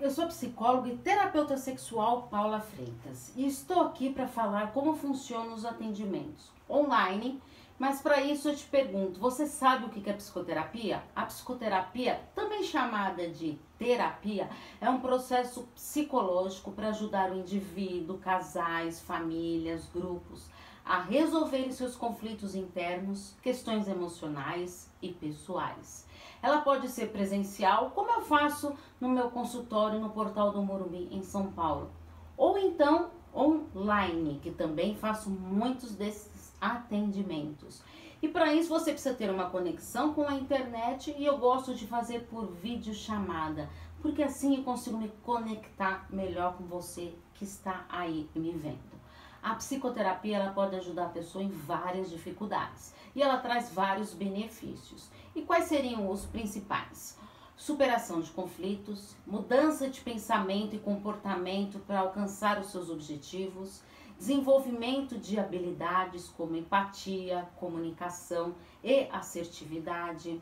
eu sou psicóloga e terapeuta sexual Paula Freitas e estou aqui para falar como funcionam os atendimentos online. Mas para isso eu te pergunto, você sabe o que é psicoterapia? A psicoterapia, também chamada de terapia, é um processo psicológico para ajudar o indivíduo, casais, famílias, grupos a resolverem seus conflitos internos, questões emocionais e pessoais. Ela pode ser presencial, como eu faço no meu consultório no Portal do Morumbi, em São Paulo, ou então online, que também faço muitos desses atendimentos. E para isso você precisa ter uma conexão com a internet e eu gosto de fazer por vídeo chamada, porque assim eu consigo me conectar melhor com você que está aí me vendo. A psicoterapia ela pode ajudar a pessoa em várias dificuldades e ela traz vários benefícios. E quais seriam os principais? Superação de conflitos, mudança de pensamento e comportamento para alcançar os seus objetivos, desenvolvimento de habilidades como empatia, comunicação e assertividade,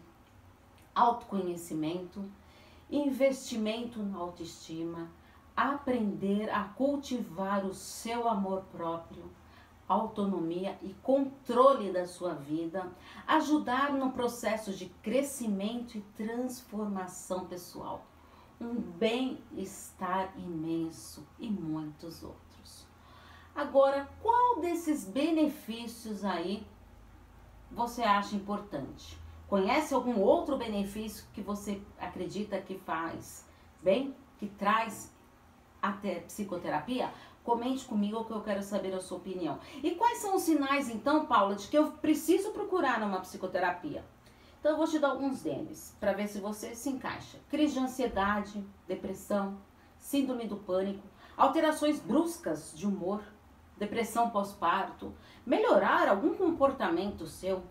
autoconhecimento, investimento na autoestima, aprender a cultivar o seu amor próprio, autonomia e controle da sua vida, ajudar no processo de crescimento e transformação pessoal, um bem-estar imenso e muitos outros. Agora, qual desses benefícios aí você acha importante? Conhece algum outro benefício que você acredita que faz bem, que traz até psicoterapia? Comente comigo que eu quero saber a sua opinião. E quais são os sinais, então, Paula, de que eu preciso procurar uma psicoterapia? Então, eu vou te dar alguns deles para ver se você se encaixa: crise de ansiedade, depressão, síndrome do pânico, alterações bruscas de humor, depressão pós-parto, melhorar algum comportamento seu,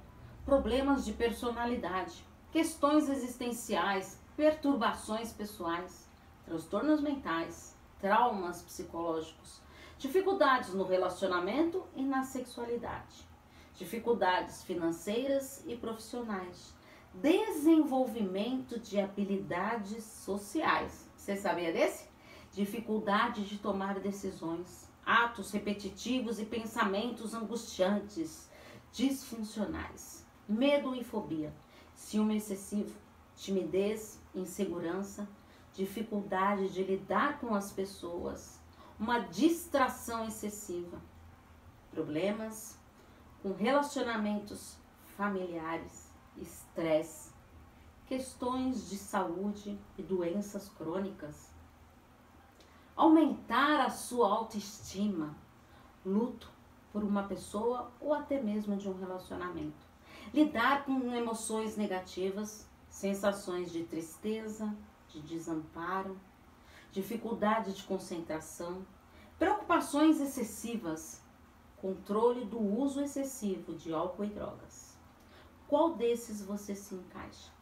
problemas de personalidade, questões existenciais, perturbações pessoais, transtornos mentais traumas psicológicos, dificuldades no relacionamento e na sexualidade, dificuldades financeiras e profissionais, desenvolvimento de habilidades sociais. Você sabia desse? Dificuldade de tomar decisões, atos repetitivos e pensamentos angustiantes, disfuncionais, medo e fobia, ciúme excessivo, timidez, insegurança, dificuldade de lidar com as pessoas, uma distração excessiva, problemas com relacionamentos familiares, estresse, questões de saúde e doenças crônicas, aumentar a sua autoestima, luto por uma pessoa ou até mesmo de um relacionamento, lidar com emoções negativas, sensações de tristeza, de desamparo, dificuldade de concentração, preocupações excessivas, controle do uso excessivo de álcool e drogas. Qual desses você se encaixa?